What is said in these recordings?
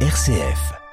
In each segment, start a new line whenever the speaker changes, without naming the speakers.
RCF.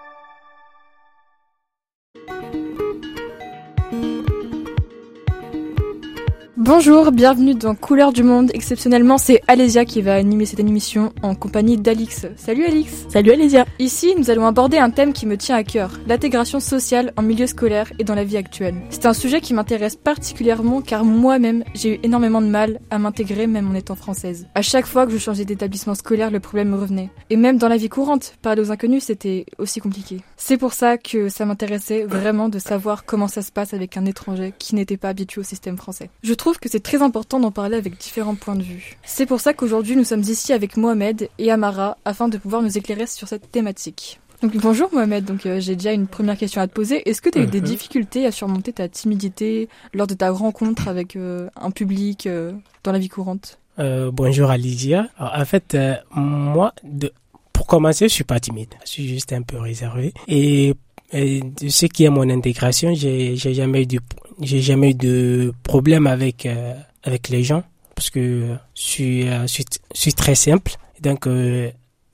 Bonjour, bienvenue dans Couleur du Monde. Exceptionnellement, c'est Alésia qui va animer cette émission en compagnie d'Alix. Salut Alix
Salut Alésia
Ici, nous allons aborder un thème qui me tient à cœur, l'intégration sociale en milieu scolaire et dans la vie actuelle. C'est un sujet qui m'intéresse particulièrement car moi-même, j'ai eu énormément de mal à m'intégrer même en étant française. À chaque fois que je changeais d'établissement scolaire, le problème me revenait. Et même dans la vie courante, parler aux inconnus, c'était aussi compliqué. C'est pour ça que ça m'intéressait vraiment de savoir comment ça se passe avec un étranger qui n'était pas habitué au système français. Je trouve que c'est très important d'en parler avec différents points de vue. C'est pour ça qu'aujourd'hui nous sommes ici avec Mohamed et Amara afin de pouvoir nous éclairer sur cette thématique. Donc bonjour Mohamed, donc euh, j'ai déjà une première question à te poser. Est-ce que tu as eu des difficultés à surmonter ta timidité lors de ta rencontre avec euh, un public euh, dans la vie courante?
Bonjour Alicia. Alors, en fait, moi, de, pour commencer, je suis pas timide. Je suis juste un peu réservé. Et, et de ce qui est mon intégration, j'ai jamais eu de j'ai jamais eu de problème avec euh, avec les gens parce que je suis euh, je suis, je suis très simple. Donc euh,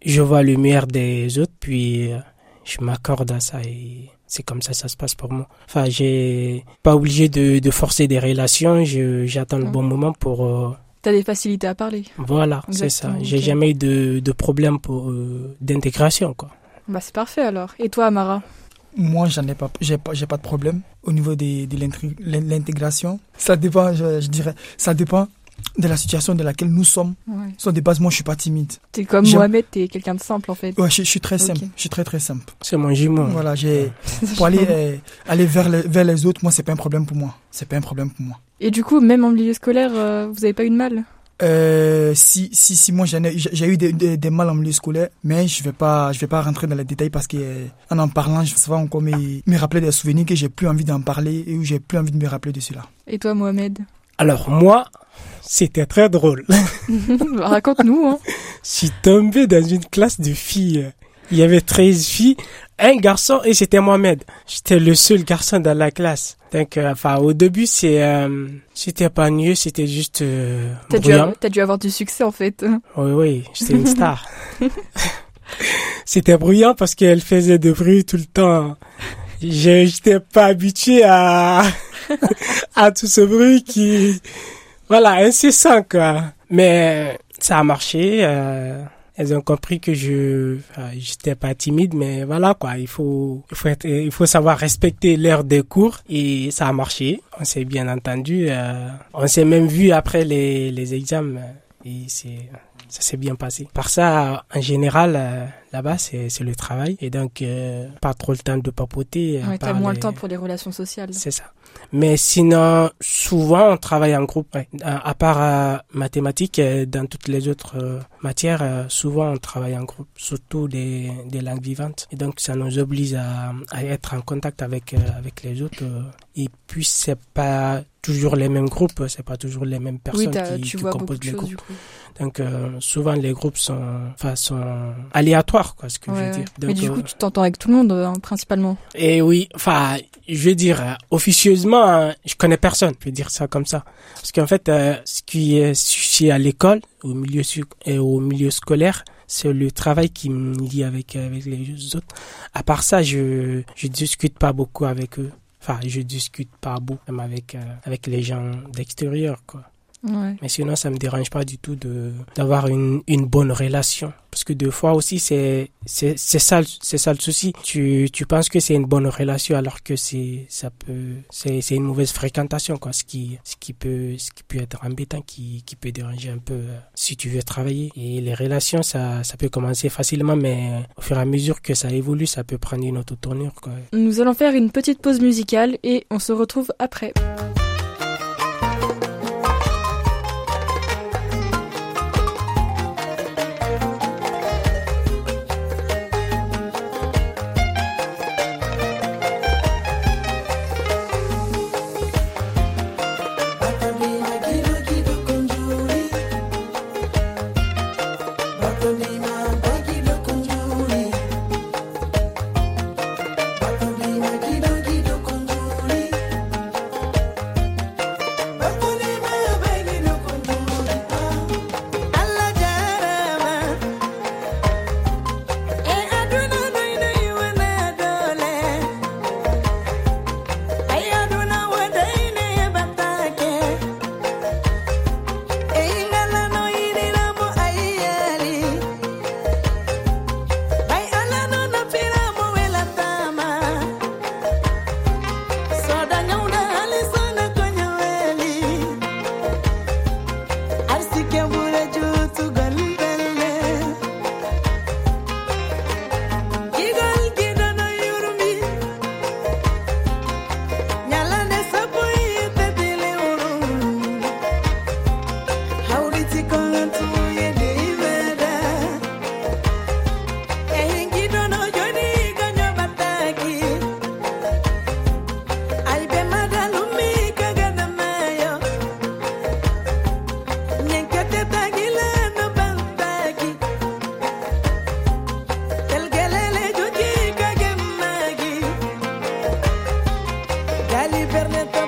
je vois le meilleur des autres puis je m'accorde à ça et c'est comme ça que ça se passe pour moi. Enfin, j'ai pas obligé de, de forcer des relations. Je j'attends le
Mhm.
bon moment pour
T'as des facilités à parler
voilà, c'est ça. J'ai
ok.
jamais eu de, de problème pour euh, d'intégration quoi.
Bah c'est parfait alors. Et toi Amara?
Moi, j'en ai pas, j'ai pas, j'ai pas de problème au niveau des, de l'intri- l'intégration. Ça dépend, je, je dirais, ça dépend de la situation dans laquelle nous sommes.
ouais.
Sur des bases, moi, je suis pas timide.
T'es comme Mohamed, t'es quelqu'un de simple en fait.
Ouais, je, je suis très simple. Je suis très très simple.
C'est mon jumeau.
Voilà, j'ai pour aller euh, aller vers les, vers les autres, moi, c'est pas un problème pour moi. C'est pas un problème pour moi.
Et du coup, même en milieu scolaire, euh, vous avez pas eu de mal?
Euh, si si si moi j'en ai j'ai j'ai eu des, des, des mal en milieu scolaire mais je vais pas je vais pas rentrer dans les détails parce que euh, en en parlant je ça va encore me, me rappeler des souvenirs que j'ai plus envie d'en parler et où j'ai plus envie de me rappeler de cela
Et toi Mohamed?
Alors moi, c'était très drôle.
Bah, Raconte-nous hein.
Je suis tombé dans une classe de filles. Il y avait 13 filles, un garçon et c'était Mohamed. J'étais le seul garçon dans la classe. Donc, euh, enfin, au début, c'est, euh, c'était pas mieux, c'était juste euh,
T'as dû,
bruyant.
avoir- t'as dû avoir du succès en fait.
Oui, oui, j'étais une star. C'était bruyant parce qu'elle faisait de bruit tout le temps. Je j'étais pas habitué à à tout ce bruit qui voilà incessant quoi. Mais ça a marché. euh, elles ont compris que je enfin, j'étais pas timide, mais voilà quoi. Il faut il faut être, il faut savoir respecter l'heure des cours et ça a marché. On s'est bien entendu. euh, on s'est même vu après les les examens et c'est ça s'est bien passé. Par ça, en général, euh, là-bas, c'est c'est le travail. Et donc, euh, pas trop le temps de papoter.
Ouais, t'as moins le temps pour les relations sociales.
C'est ça. Mais sinon, souvent, on travaille en groupe. ouais. À, à part euh, mathématiques, euh, dans toutes les autres euh, matières, euh, souvent, on travaille en groupe, surtout des, des langues vivantes. Et donc, ça nous oblige à, à être en contact avec, euh, avec les autres. Et puis, c'est pas toujours les mêmes groupes, c'est pas toujours les mêmes personnes
oui,
qui, composent les
choses
groupes. Donc euh, souvent les groupes sont, enfin, sont aléatoires, quoi, ce que je veux
ouais.
dire.
Mais du coup, tu t'entends avec tout le monde hein, principalement.
et oui, enfin, je veux dire, officieusement, hein, je connais personne, je vais dire ça comme ça. Parce qu'en fait, euh, ce qui est sujet à l'école, au milieu et au milieu scolaire, c'est le travail qui me lie avec avec les autres. À part ça, je je discute pas beaucoup avec eux. Enfin, je discute pas beaucoup avec euh, avec les gens d'extérieur, quoi.
Ouais.
Mais sinon, ça me dérange pas du tout de d'avoir une une bonne relation parce que deux fois aussi c'est ça c'est ça le souci. Tu tu penses que c'est une bonne relation alors que c'est ça peut c'est c'est une mauvaise fréquentation quoi, ce qui ce qui peut ce qui peut être embêtant qui qui peut déranger un peu euh, si tu veux travailler et les relations ça ça peut commencer facilement mais au fur et à mesure que ça évolue, ça peut prendre une autre tournure quoi.
Nous allons faire une petite pause musicale et on se retrouve après. internet.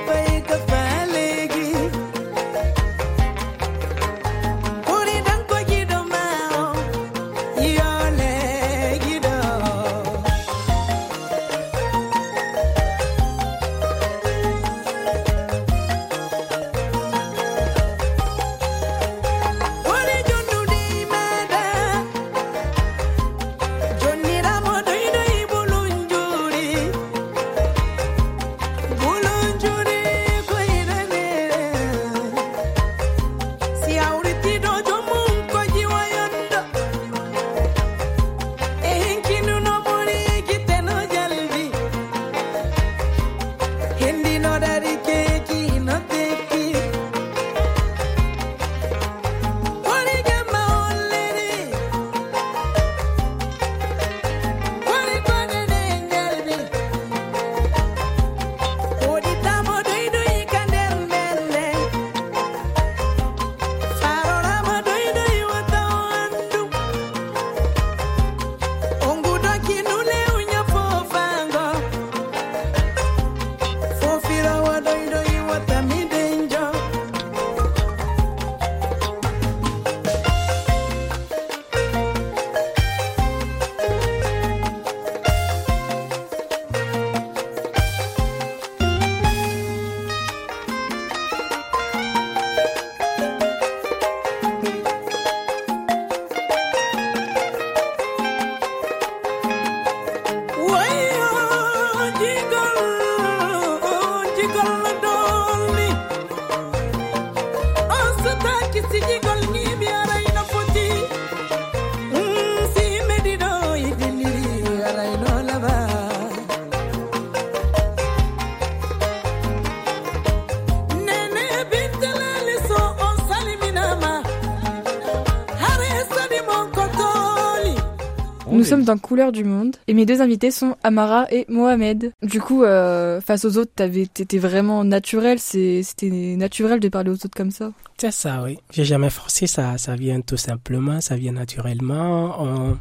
Nous sommes dans Couleur du Monde et mes deux invités sont Amara et Mohamed. Du coup, euh, face aux autres, t'étais vraiment naturel. C'était naturel de parler aux autres comme ça.
C'est ça, oui. J'ai jamais forcé ça. Ça vient tout simplement, ça vient naturellement. On,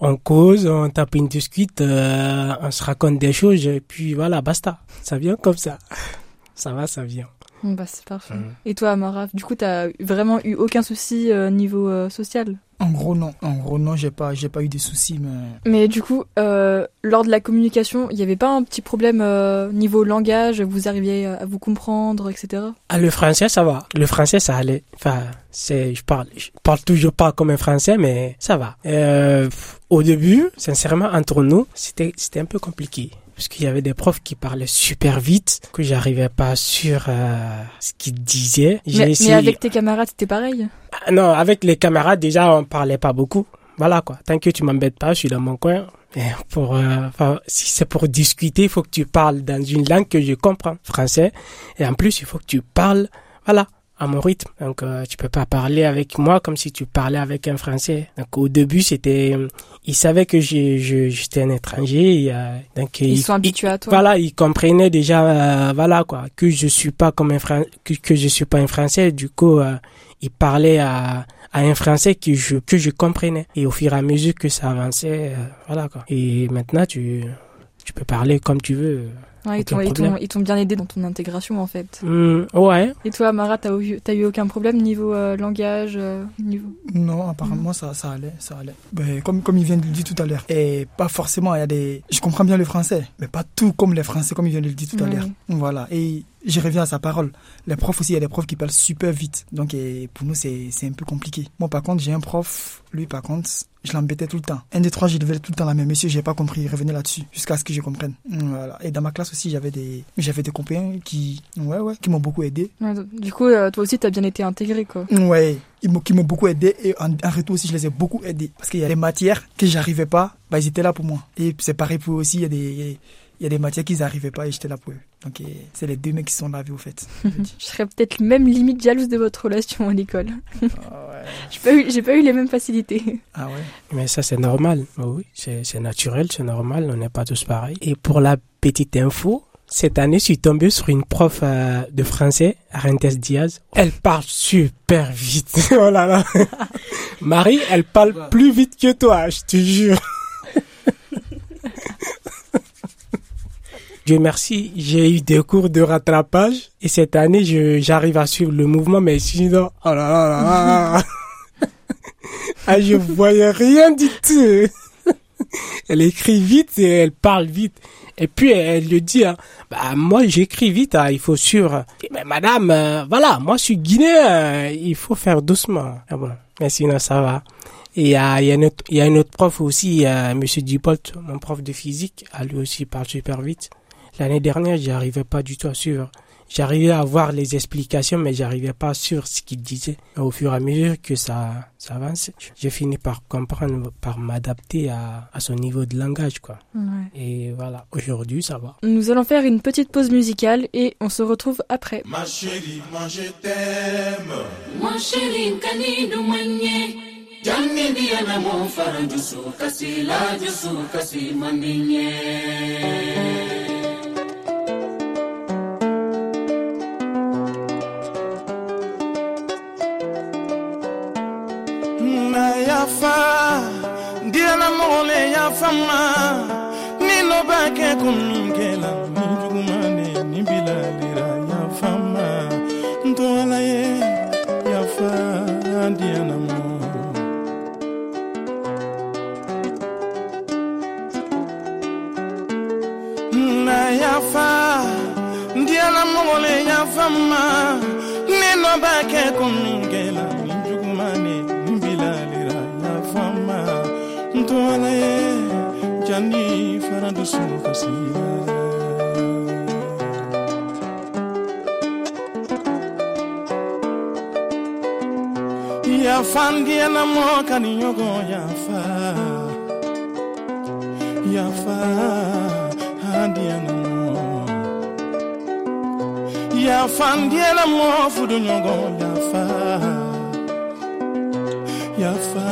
on cause, on tape une discute, euh, on se raconte des choses et puis voilà, basta. Ça vient comme ça. Ça va, ça vient.
Bah, c'est parfait.
Mhm.
Et toi, Amara, du coup, t'as vraiment eu aucun souci euh, niveau euh, social?
En gros, non. En gros, non, j'ai pas, j'ai pas eu de soucis, mais.
Mais du coup, euh, lors de la communication, il n'y avait pas un petit problème euh, niveau langage Vous arriviez à vous comprendre, etc.
Ah, le français, ça va. Le français, ça allait. Enfin, c'est, je parle, je parle toujours pas comme un français, mais ça va. Euh, au début, sincèrement, entre nous, c'était, c'était un peu compliqué. Parce qu'il y avait des profs qui parlaient super vite, que j'arrivais pas sur euh, ce qu'ils disaient.
Mais, mais avec tes camarades, c'était pareil
Ah, Non, avec les camarades, déjà, on parlait pas beaucoup. Voilà, quoi. Tant que tu m'embêtes pas, je suis dans mon coin. Et pour, euh, si c'est pour discuter, il faut que tu parles dans une langue que je comprends, français. Et en plus, il faut que tu parles, voilà, à mon rythme. Donc, euh, tu peux pas parler avec moi comme si tu parlais avec un français. Donc, au début, c'était, euh, ils savaient que j'étais un étranger. et, euh, donc,
Ils sont habitués à toi.
voilà, ils comprenaient déjà, euh, voilà quoi, que je suis pas comme un Fran- que, que je suis pas un Français. Du coup, euh, ils parlaient à, à un Français que je que je comprenais. Et au fur et à mesure que ça avançait, euh, voilà quoi. Et maintenant, tu tu peux parler comme tu veux.
Ouais, ils
aucun
t'ont- ils
problème.
t'ont ils t'ont bien aidé dans ton intégration, en fait.
Hmm, ouais.
Et toi, Amara, t'as eu, t'as eu aucun problème niveau euh, langage euh, niveau...
Non, apparemment, ça, ça allait, ça allait. Ben, comme, comme il vient de le dire tout à l'heure. Et pas forcément, il y a des. Je comprends bien le français, mais pas tout comme les Français, comme il vient de le dire tout à l'heure. Voilà. Et je reviens à sa parole. Les profs aussi, il y a des profs qui parlent super vite. Donc, et pour nous, c'est c'est un peu compliqué. Moi, par contre, j'ai un prof, lui, par contre, je l'embêtais tout le temps. Un des trois, je devais tout le temps la même. Monsieur, j'ai pas compris, il revenait là-dessus, jusqu'à ce que je comprenne. Voilà. Et dans ma classe aussi, j'avais des, j'avais des copains qui, ouais, ouais, qui m'ont beaucoup aidé.
Ouais, du coup, euh, toi aussi, t'as bien été intégré, quoi.
Ouais, ils m'ont, qui m'ont beaucoup aidé et en, en retour aussi, je les ai beaucoup aidés. Parce qu'il y a des matières que j'arrivais pas, bah, ils étaient là pour moi. Et c'est pareil pour eux aussi, il y a des, il y a des matières qu'ils n'arrivaient pas et j'étais là pour eux. Donc, c'est les deux mecs qui sont là, au fait.
Je serais peut-être même limite jalouse de votre relation à l'école.
ah ouais.
J'ai pas eu, j'ai pas eu les mêmes facilités.
Ah ouais.
Mais ça, c'est normal. Oh Oui, c'est c'est naturel, c'est normal. On n'est pas tous pareils. Et pour la petite info, cette année, je suis tombé sur une prof euh, de français, Arentes Diaz. Elle parle super vite. oh là là. Marie, elle parle plus vite que toi, je te jure. Dieu merci, j'ai eu des cours de rattrapage et cette année, je, j'arrive à suivre le mouvement, mais sinon, oh là là là là. ah, je voyais rien du tout. elle écrit vite et elle parle vite. Et puis elle le dit, hein, bah moi j'écris vite, hein, il faut suivre. Mais madame, euh, voilà, moi je suis guinéen, euh, il faut faire doucement. Ah bon, mais sinon ça va. Et il y a, y, a une y a un autre prof aussi, euh, Monsieur Dupolt, mon prof de physique, à lui aussi parle super vite. L'année dernière, j'y arrivais pas du tout à suivre. J'arrivais à voir les explications, mais j'arrivais pas à suivre ce qu'il disait. Au fur et à mesure que ça, ça avance, j'ai fini par comprendre, par m'adapter à, à son niveau de langage, quoi. Et voilà, aujourd'hui, ça va.
Nous allons faire une petite pause musicale et on se retrouve après.
Ma chérie, moi je t'aime.
Mon chéri kanidu mwenye Janni diana mo faranjusu kasi la jusu kasi mandinye
mole ya fama ni bilalira ya fama. Ye mo. Na yafa mole ya fama yafangiela moka ninyogo yafa. Yafa adianamo yafangiela mofudu nyogo yafa. Yafa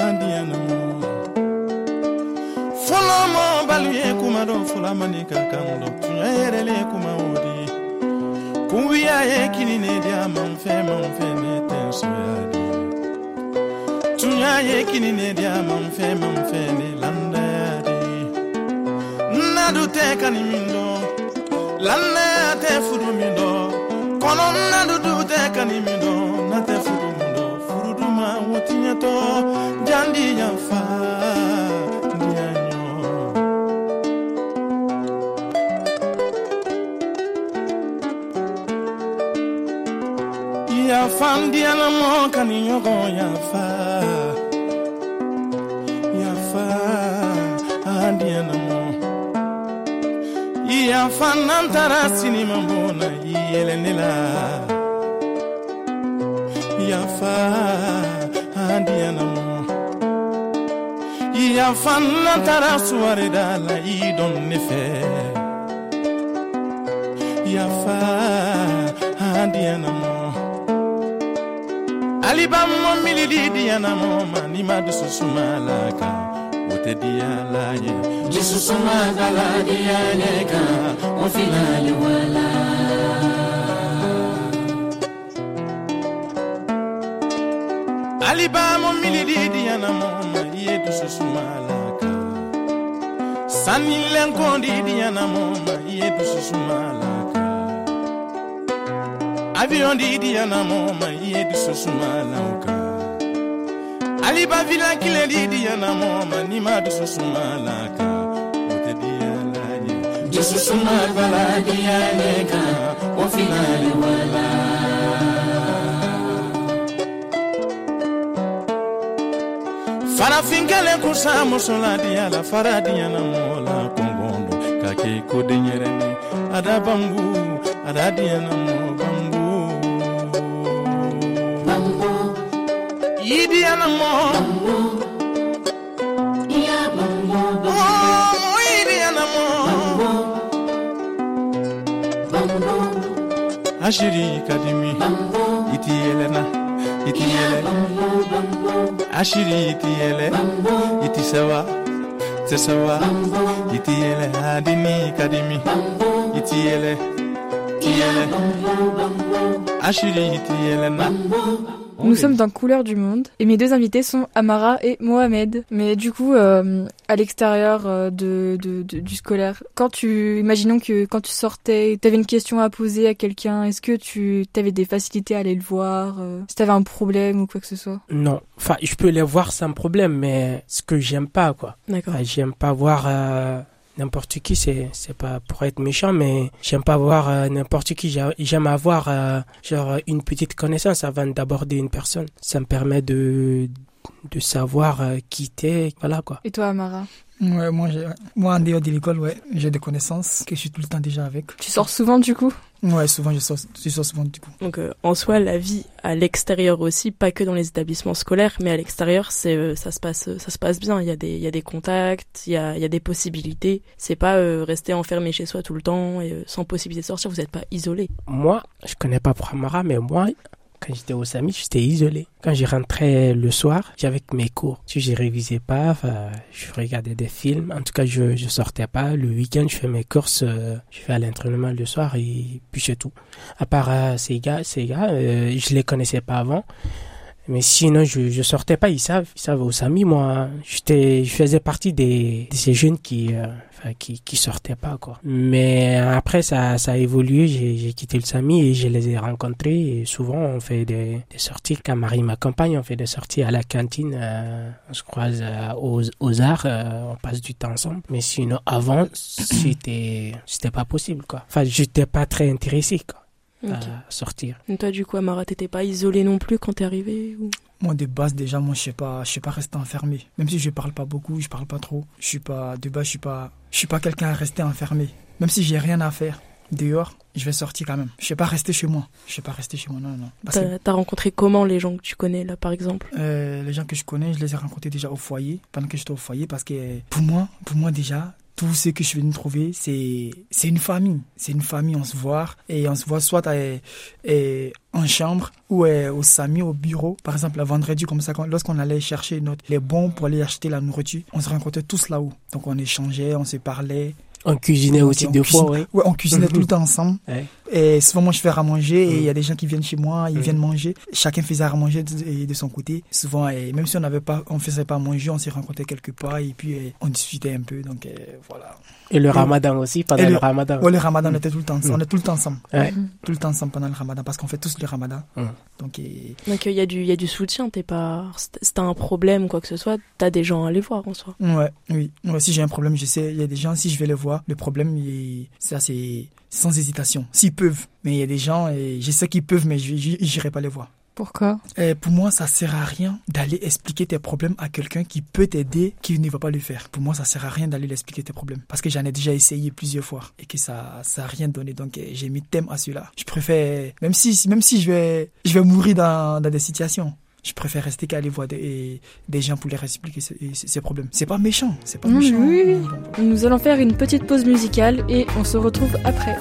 adianamo folomo balie kuma do folamanika kando tuya yerele kuma odi. Kubiya ye kinine dia manfe manfe nete fɛn man fɛn ne tɛ soya di ye kini ne di a fɛn ne landaya di nadu tɛ kani min dɔn tɛ furu min dɔn kɔnɔ nadu du tɛ kani na tɛ furu min furu duma o tiɲɛtɔ jandi yanfa fandiana moka ni nyogo yafa. Yafa andiana mo yafa nantara sinima mbona yelenela yafa andiana mo yafa nantara suware dala idon nefe. Yafa andiana mo liba mɔ milili diyana mɔgɔ ni ma dususuma laka kan o tɛ diya la ye.
dususuma dala diya ne kan o finali wala.
aliba mɔ milili diyana mɔgɔ ma i ye dususuma la kan sanilɛnko di diyana ma i dususuma la avion didi yana moma ye dususu malauka aliba di kile didi yana moma ni ma dususu malaka dususu
malbala diyane kan o finale wala.
farafin kelen kun sa musoladiya la faradiya na mɔgɔ la kɔngɔn don k'a kɛ ko den yɛrɛ ni adabanbu
adadiya
na mɔgɔ
idi anamo
oh idi
anamo
ashiri kadimi iti elena
iti ele.
Ashiri iti ele iti sawa tesawa iti ele adini kadimi iti ele iti ele. Ashiri iti elena
Nous sommes dans Couleur du Monde et mes deux invités sont Amara et Mohamed. Mais du coup, euh, à l'extérieur euh, de, de- de- du scolaire, quand tu, imaginons que quand tu sortais, tu avais une question à poser à quelqu'un, est-ce que tu avais des facilités à aller le voir, euh, si tu avais un problème ou quoi que ce soit?
Non, enfin, je peux les voir sans problème, mais ce que j'aime pas, quoi.
D'accord.
Enfin, j'aime pas voir euh, n'importe qui, c'est c'est pas pour être méchant, mais j'aime pas voir euh, n'importe qui. J'a- J'aime avoir euh, genre une petite connaissance avant d'aborder une personne. Ça me permet de de savoir euh, qui t'es, voilà quoi.
Et toi, Amara?
Ouais, moi, moi, en dehors de l'école, ouais, j'ai des connaissances que je suis tout le temps déjà avec.
Tu sors souvent du coup?
Ouais, souvent, je sors, je sors souvent du coup.
Donc euh, en soi, la vie à l'extérieur aussi, pas que dans les établissements scolaires, mais à l'extérieur, c'est euh, ça se passe ça se passe bien. Il y a des il y a des contacts, il y a il y a des possibilités. C'est pas euh, rester enfermé chez soi tout le temps et euh, sans possibilité de sortir. Vous n'êtes pas isolé.
Moi, je connais pas Pramara, mais moi, quand j'étais au SAMI, j'étais isolé. Quand je rentrais le soir, j'avais mes cours. Si je révisais pas, je regardais des films. En tout cas, je, je sortais pas. Le week-end, je fais mes courses, euh, je fais à l'entraînement le soir et puis c'est tout. À part euh, ces gars, ces gars, euh, je les connaissais pas avant. Mais sinon, je, je sortais pas, ils savent, ils savent au SAMI, moi, j'étais, je faisais partie des, de ces jeunes qui, euh, enfin, qui, qui sortaient pas, quoi. Mais après, ça, ça a évolué, j'ai, j'ai quitté le SAMI et je les ai rencontrés et souvent, on fait des, des sorties, quand Marie m'accompagne, on fait des sorties à la cantine, euh, on se croise euh, aux, aux arts, euh, on passe du temps ensemble. Mais sinon, avant, c'était, c'était pas possible, quoi. Enfin, j'étais pas très intéressé, quoi, À sortir.
Et toi, du coup, Amara, t'étais pas isolé non plus quand t'es arrivé ou...
Moi, de base, déjà, moi, je sais pas, je sais pas rester enfermé. Même si je parle pas beaucoup, je parle pas trop. Je suis pas, de base, je suis pas, je suis pas quelqu'un à rester enfermé. Même si j'ai rien à faire dehors, je vais sortir quand même. Je sais pas rester chez moi. Je sais pas rester chez moi, non, non,
t'as rencontré comment les gens que tu connais là, par exemple?
Euh, les gens que je connais, je les ai rencontrés déjà au foyer, pendant que j'étais au foyer, parce que pour moi, pour moi déjà, tout ce que je suis venu trouver, c'est c'est une famille. C'est une famille, on se voit. Et on se voit soit euh, euh, en chambre ou euh, au SAMI, au bureau. Par exemple, le vendredi, comme ça, lorsqu'on allait chercher notre, les bons pour aller acheter la nourriture, on se rencontrait tous là-haut. Donc on échangeait, on se parlait.
On cuisinait aussi
on
deux
cuisine-
fois, oui.
Ouais, on cuisinait tout le temps ensemble.
Ouais.
Et souvent, moi, je fais à manger et il y a
Mm.
des gens qui viennent chez moi, ils
Mm.
viennent manger. Chacun faisait à manger de, de son côté. Souvent, et même si on n'avait pas, on faisait pas à manger, on s'est rencontrés quelque part et puis on discutait un peu. Donc, voilà.
Et le ramadan aussi, pendant le,
le-
ramadan.
Ouais, le ramadan, on était tout le temps,
Mm.
on est tout le temps ensemble.
Ouais.
Tout le temps ensemble pendant le ramadan parce qu'on fait tous le ramadan. Donc,
il y a du il y a du soutien, t'es pas si t'as un problème ou quoi que ce soit, t'as des gens à aller voir en soi.
Ouais, oui. Ouais, si j'ai un problème, je sais, il y a des gens, si je vais les voir, le problème, il ça, c'est sans hésitation. S'ils peuvent. Mais il y a des gens, et je sais qu'ils peuvent, mais je j'irai pas les voir.
Pourquoi?
Et pour moi, ça sert à rien d'aller expliquer tes problèmes à quelqu'un qui peut t'aider, qui ne va pas le faire. Pour moi, ça sert à rien d'aller lui expliquer tes problèmes. Parce que j'en ai déjà essayé plusieurs fois et que ça, ça a rien donné. Donc, euh, j'ai mis thème à celui-là. Je préfère, même si, même si je vais, je vais mourir dans, dans des situations. Je préfère rester qu'aller voir des, des gens pour leur expliquer ces, ces- ces problèmes. C'est pas méchant, c'est pas
Mmh,
méchant.
oui.
Bon, bon.
Nous allons faire une petite pause musicale et on se retrouve après.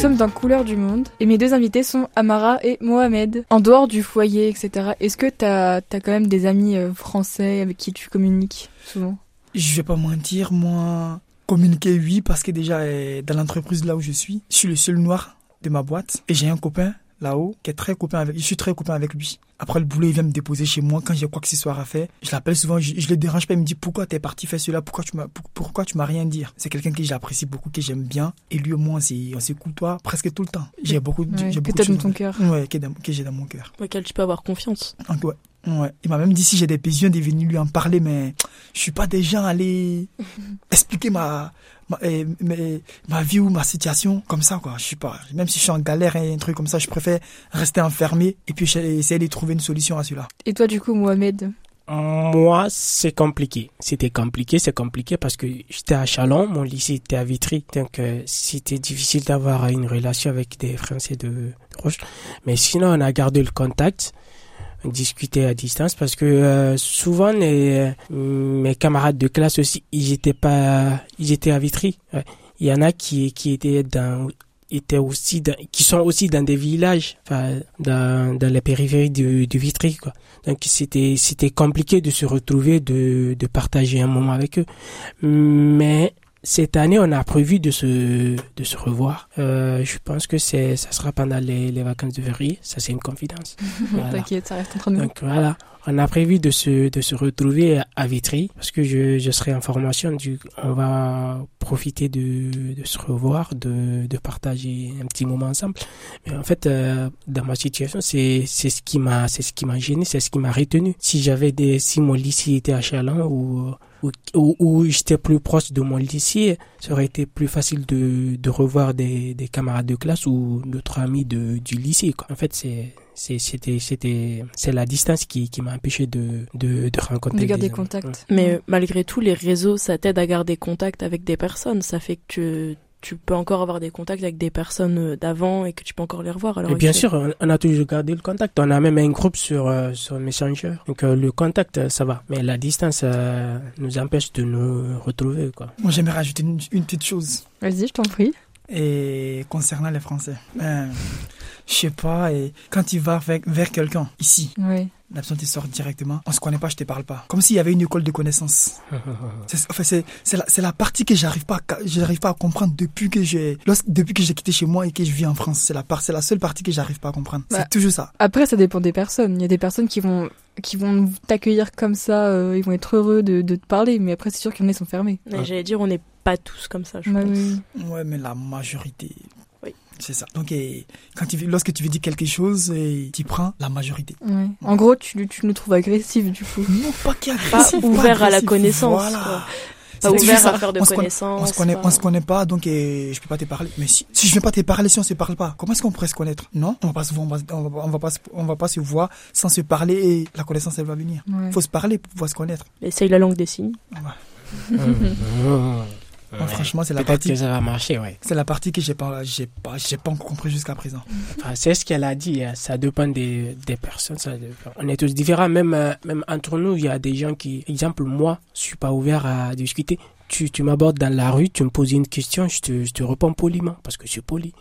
Sommes dans Couleur du Monde et mes deux invités sont Amara et Mohamed. En dehors du foyer, etc., est-ce que t'as as quand même des amis euh, français avec qui tu communiques souvent?
Je vais pas mentir, moi, communiquer, oui, parce que déjà, euh, dans l'entreprise là où je suis, je suis le seul noir de ma boîte et j'ai un copain là-haut, qui est très copain avec, je suis très copain avec lui. Après le boulot, il vient me déposer chez moi quand j'ai quoi que ce soit à faire. Je l'appelle souvent, je, je le dérange pas, il me dit pourquoi t'es parti faire cela, pourquoi tu m'as, pour- pourquoi tu m'as rien dit? C'est quelqu'un que j'apprécie beaucoup, que j'aime bien. Et lui, au moins, on s'est, on s'écoute presque tout le temps. J'ai beaucoup, de-
Ouais,
j'ai
que
beaucoup
t'as
de
dans ton cœur.
Ouais, que, j'ai dans mon cœur.
Auquel tu peux avoir confiance.
Donc, ouais. Ouais. Il m'a même dit si j'ai des besoins de venir lui en parler, mais je suis pas déjà allé expliquer ma, ma, eh, ma vie ou ma situation comme ça, quoi. Je suis pas, même si je suis en galère et un truc comme ça, je préfère rester enfermé et puis essayer de trouver une solution à cela.
Et toi, du coup, Mohamed?
Moi, c'est compliqué. C'était compliqué, c'est compliqué parce que j'étais à Chalon, mon lycée était à Vitry, donc euh, c'était difficile d'avoir une relation avec des Français de de Roche. Mais sinon, on a gardé le contact, on discutait à distance parce que euh, souvent euh, mes camarades de classe aussi, ils étaient pas, ils étaient à Vitry. ouais. Il y en a qui qui étaient dans étaient aussi dans- qui sont aussi dans des villages, enfin dans dans les périphéries de, de Vitry quoi. Donc c'était c'était compliqué de se retrouver, de de partager un moment avec eux. Mais cette année, on a prévu de se de se revoir. Euh, je pense que c'est ça sera pendant les, les vacances de février. Ça c'est une confidence. Voilà.
T'inquiète, ça reste entre nous.
Donc voilà, on a prévu de se de se retrouver à Vitry parce que je je serai en formation. Du, on va profiter de de se revoir, de de partager un petit moment ensemble. Mais en fait, euh, dans ma situation, c'est c'est ce qui m'a c'est ce qui m'a gêné, c'est ce qui m'a retenu. Si j'avais des si mon lycée était à Chalon ou ou, ou, j'étais plus proche de mon lycée, ça aurait été plus facile de, de revoir des, des camarades de classe ou d'autres amis de, du lycée. Quoi. En fait, c'est c'était c'était c'est la distance qui, qui m'a empêché de, de de rencontrer
De garder
des
contact.
Mais euh, malgré tout, les réseaux, ça t'aide à garder contact avec des personnes. Ça fait que tu, tu peux encore avoir des contacts avec des personnes euh, d'avant et que tu peux encore les revoir. Alors
Et bien sûr, on- on a toujours gardé le contact. On a même un groupe sur euh, sur Messenger. Donc euh, le contact, ça va. Mais la distance euh, nous empêche de nous retrouver, quoi.
Moi, j'aimerais rajouter une, une petite chose.
Vas-y, je t'en prie.
Et concernant les Français, ben, je sais pas, et quand il va vers, vers quelqu'un, ici,
Ouais.
la personne te sort directement, on se connaît pas, je te parle pas. Comme s'il y avait une école de connaissances. C'est enfin, c'est- c'est la, partie que j'arrive pas, à- j'arrive pas à comprendre depuis que j'ai, depuis que j'ai quitté chez moi et que je vis en France. C'est la part, c'est la seule partie que j'arrive pas à comprendre.
Bah.
C'est toujours ça.
Après, ça dépend des personnes. Il y a des personnes qui vont qui vont t'accueillir comme ça, euh, ils vont être heureux de, de te parler, mais après, c'est sûr qu'il y en a qui sont fermés.
Mais J'allais dire, on n'est pas tous comme ça, je
Ouais,
pense.
oui.
Ouais, mais la majorité. C'est ça. Donc, et, quand tu, lorsque tu veux dire quelque chose, et tu prends la majorité.
Ouais. En gros, tu, tu nous trouves agressifs, du coup.
Non, pas qui est
Pas
agressif,
ouvert à la connaissance.
Voilà.
quoi.
C'est
Pas ouvert à faire de
on se connaît-
connaissances.
On se connaît,
pas-
on se connaît pas, donc et je peux pas te parler. Mais si, si je viens pas te parler, si on se parle pas, comment est-ce qu'on pourrait se connaître? Non, on va pas se voir, on va, on va, on va pas, se- on va pas se voir sans se parler et la connaissance elle va venir.
Ouais.
Faut se parler pour pouvoir se connaître.
Essaye la langue des signes.
Moi, franchement, c'est la
Peut-être
partie,
que ça va marcher, ouais.
c'est la partie que j'ai pas, j'ai pas, j'ai pas encore compris jusqu'à présent.
Enfin, c'est ce qu'elle a dit. hein. Ça dépend des, des personnes. Ça dépend. On est tous différents. Même, euh, même entre nous, il y a des gens qui, exemple, moi, je suis pas ouvert à discuter. Tu, tu m'abordes dans la rue, tu me poses une question, je te, je te réponds poliment parce que je suis poli.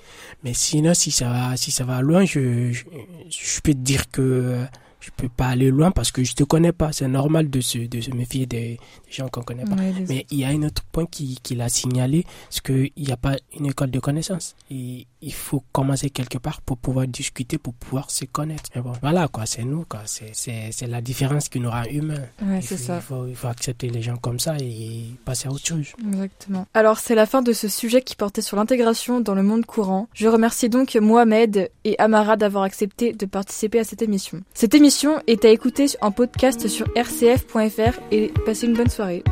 Mais sinon, si ça va, si ça va loin, je, je, je peux te dire que euh, je peux pas aller loin parce que je te connais pas. C'est normal de se, de se méfier des, gens qu'on connaît pas.
Ouais,
Mais il y a un autre point qui- qu'il a signalé, c'est qu'il n'y a pas une école de connaissances. Et il faut commencer quelque part pour pouvoir discuter, pour pouvoir se connaître. Mais bon, voilà, quoi, c'est nous, quoi. C'est, la différence qui nous rend humains.
Ouais,
Il
c'est
faut-
ça.
Il faut, il faut accepter les gens comme ça et passer à autre chose.
Exactement. Alors, c'est la fin de ce sujet qui portait sur l'intégration dans le monde courant. Je remercie donc Mohamed et Amara d'avoir accepté de participer à cette émission. Cette émission est à écouter en podcast sur rcf.fr et passez une bonne soirée.